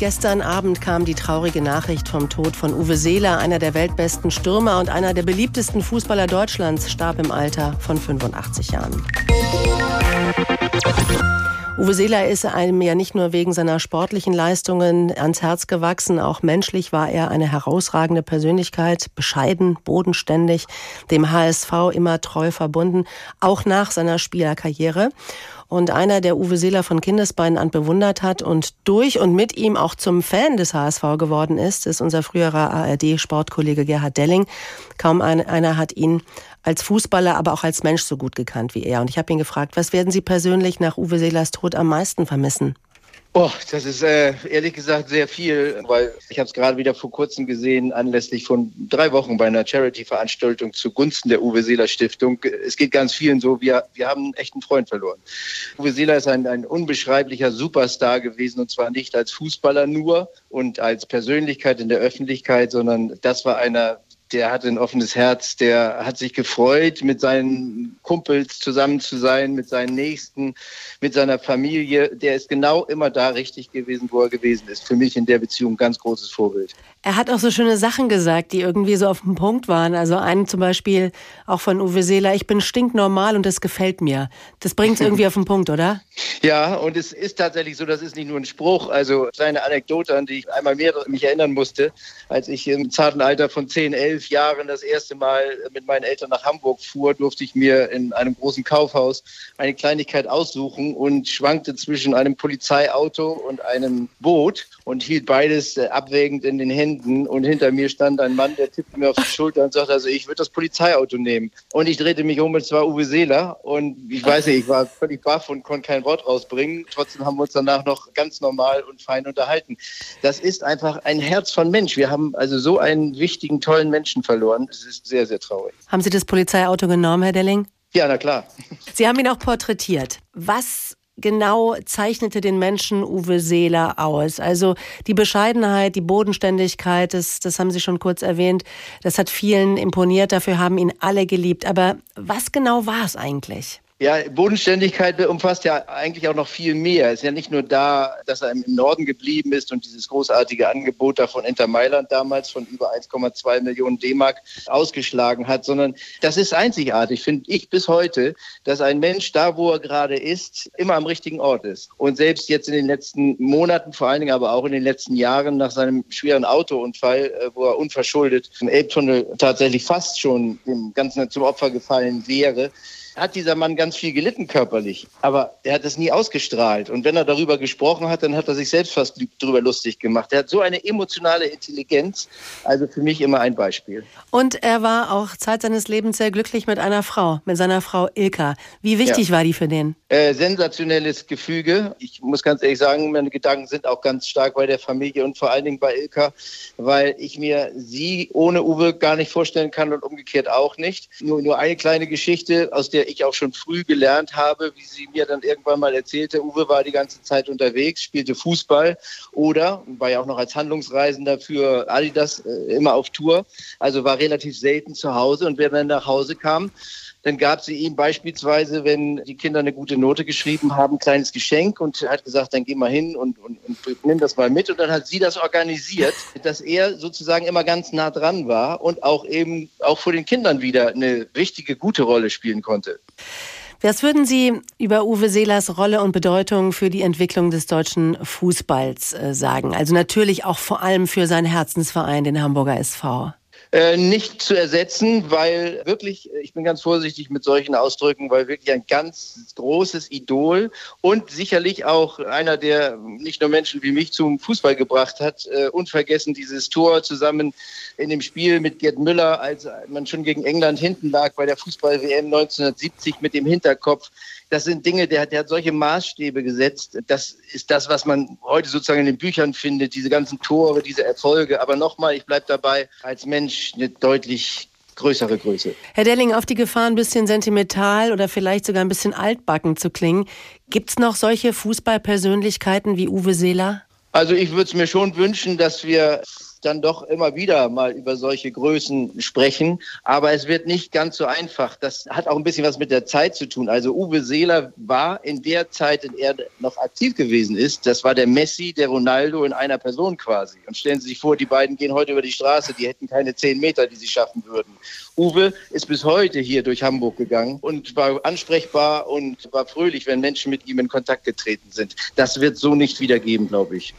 Gestern Abend kam die traurige Nachricht vom Tod von Uwe Seeler, einer der weltbesten Stürmer und einer der beliebtesten Fußballer Deutschlands, starb im Alter von 85 Jahren. Uwe Seeler ist einem ja nicht nur wegen seiner sportlichen Leistungen ans Herz gewachsen, auch menschlich war er eine herausragende Persönlichkeit, bescheiden, bodenständig, dem HSV immer treu verbunden, auch nach seiner Spielerkarriere und einer, der Uwe Seeler von Kindesbeinen an bewundert hat und durch und mit ihm auch zum Fan des HSV geworden ist, ist unser früherer ARD-Sportkollege Gerhard Delling. Kaum einer hat ihn als Fußballer, aber auch als Mensch so gut gekannt wie er. Und ich habe ihn gefragt, was werden Sie persönlich nach Uwe Seelers Tod am meisten vermissen? Oh, das ist äh, ehrlich gesagt sehr viel, weil ich habe es gerade wieder vor kurzem gesehen, anlässlich von drei Wochen bei einer Charity-Veranstaltung zugunsten der Uwe Seeler Stiftung. Es geht ganz vielen so, wir, wir haben einen echten Freund verloren. Uwe Seeler ist ein, ein unbeschreiblicher Superstar gewesen und zwar nicht als Fußballer nur und als Persönlichkeit in der Öffentlichkeit, sondern das war einer der hatte ein offenes Herz, der hat sich gefreut, mit seinen Kumpels zusammen zu sein, mit seinen Nächsten, mit seiner Familie. Der ist genau immer da richtig gewesen, wo er gewesen ist. Für mich in der Beziehung ein ganz großes Vorbild. Er hat auch so schöne Sachen gesagt, die irgendwie so auf dem Punkt waren. Also einen zum Beispiel auch von Uwe Seeler, ich bin stinknormal und das gefällt mir. Das bringt es irgendwie auf den Punkt, oder? Ja, und es ist tatsächlich so, das ist nicht nur ein Spruch. Also seine Anekdote, an die ich einmal mehr mich erinnern musste, als ich im zarten Alter von 10, 11 Jahren das erste Mal mit meinen Eltern nach Hamburg fuhr, durfte ich mir in einem großen Kaufhaus eine Kleinigkeit aussuchen und schwankte zwischen einem Polizeiauto und einem Boot und hielt beides äh, abwägend in den Händen. Und hinter mir stand ein Mann, der tippte mir auf die Schulter und sagte, also ich würde das Polizeiauto nehmen. Und ich drehte mich um, und es war Uwe Seeler. Und ich weiß nicht, ich war völlig baff und konnte kein Wort rausbringen. Trotzdem haben wir uns danach noch ganz normal und fein unterhalten. Das ist einfach ein Herz von Mensch. Wir haben also so einen wichtigen, tollen Menschen verloren. Es ist sehr, sehr traurig. Haben Sie das Polizeiauto genommen, Herr Delling? Ja, na klar. Sie haben ihn auch porträtiert. Was genau zeichnete den Menschen Uwe Seeler aus? Also die Bescheidenheit, die Bodenständigkeit, das, das haben Sie schon kurz erwähnt, das hat vielen imponiert, dafür haben ihn alle geliebt. Aber was genau war es eigentlich? Ja, Bodenständigkeit umfasst ja eigentlich auch noch viel mehr. Es ist ja nicht nur da, dass er im Norden geblieben ist und dieses großartige Angebot da von Inter Mailand damals von über 1,2 Millionen D-Mark ausgeschlagen hat, sondern das ist einzigartig, finde ich bis heute, dass ein Mensch da, wo er gerade ist, immer am richtigen Ort ist. Und selbst jetzt in den letzten Monaten, vor allen Dingen aber auch in den letzten Jahren nach seinem schweren Autounfall, äh, wo er unverschuldet im Elbtunnel tatsächlich fast schon dem Ganzen zum Opfer gefallen wäre, hat dieser Mann ganz viel gelitten körperlich, aber er hat es nie ausgestrahlt. Und wenn er darüber gesprochen hat, dann hat er sich selbst fast darüber lustig gemacht. Er hat so eine emotionale Intelligenz, also für mich immer ein Beispiel. Und er war auch Zeit seines Lebens sehr glücklich mit einer Frau, mit seiner Frau Ilka. Wie wichtig ja. war die für den? Äh, sensationelles Gefüge. Ich muss ganz ehrlich sagen, meine Gedanken sind auch ganz stark bei der Familie und vor allen Dingen bei Ilka, weil ich mir sie ohne Uwe gar nicht vorstellen kann und umgekehrt auch nicht. Nur, nur eine kleine Geschichte, aus der der ich auch schon früh gelernt habe, wie sie mir dann irgendwann mal erzählte, Uwe war die ganze Zeit unterwegs, spielte Fußball oder war ja auch noch als Handlungsreisender für Adidas äh, immer auf Tour, also war relativ selten zu Hause. Und wenn er nach Hause kam, dann gab sie ihm beispielsweise, wenn die Kinder eine gute Note geschrieben haben, ein kleines Geschenk und hat gesagt, dann geh mal hin und, und, und nimm das mal mit. Und dann hat sie das organisiert, dass er sozusagen immer ganz nah dran war und auch eben auch vor den Kindern wieder eine wichtige, gute Rolle spielen konnte. Was würden Sie über Uwe Seelers Rolle und Bedeutung für die Entwicklung des deutschen Fußballs äh, sagen? Also natürlich auch vor allem für seinen Herzensverein, den Hamburger SV. Äh, nicht zu ersetzen, weil wirklich, ich bin ganz vorsichtig mit solchen Ausdrücken, weil wirklich ein ganz großes Idol und sicherlich auch einer, der nicht nur Menschen wie mich zum Fußball gebracht hat, äh, unvergessen dieses Tor zusammen in dem Spiel mit Gerd Müller, als man schon gegen England hinten lag bei der Fußball-WM 1970 mit dem Hinterkopf das sind Dinge, der, der hat solche Maßstäbe gesetzt. Das ist das, was man heute sozusagen in den Büchern findet, diese ganzen Tore, diese Erfolge. Aber nochmal, ich bleibe dabei, als Mensch eine deutlich größere Größe. Herr Delling, auf die Gefahr, ein bisschen sentimental oder vielleicht sogar ein bisschen altbacken zu klingen, gibt es noch solche Fußballpersönlichkeiten wie Uwe Seeler? Also ich würde es mir schon wünschen, dass wir dann doch immer wieder mal über solche Größen sprechen. Aber es wird nicht ganz so einfach. Das hat auch ein bisschen was mit der Zeit zu tun. Also Uwe Seeler war in der Zeit, in der er noch aktiv gewesen ist, das war der Messi, der Ronaldo in einer Person quasi. Und stellen Sie sich vor, die beiden gehen heute über die Straße, die hätten keine zehn Meter, die sie schaffen würden. Uwe ist bis heute hier durch Hamburg gegangen und war ansprechbar und war fröhlich, wenn Menschen mit ihm in Kontakt getreten sind. Das wird so nicht wieder geben, glaube ich.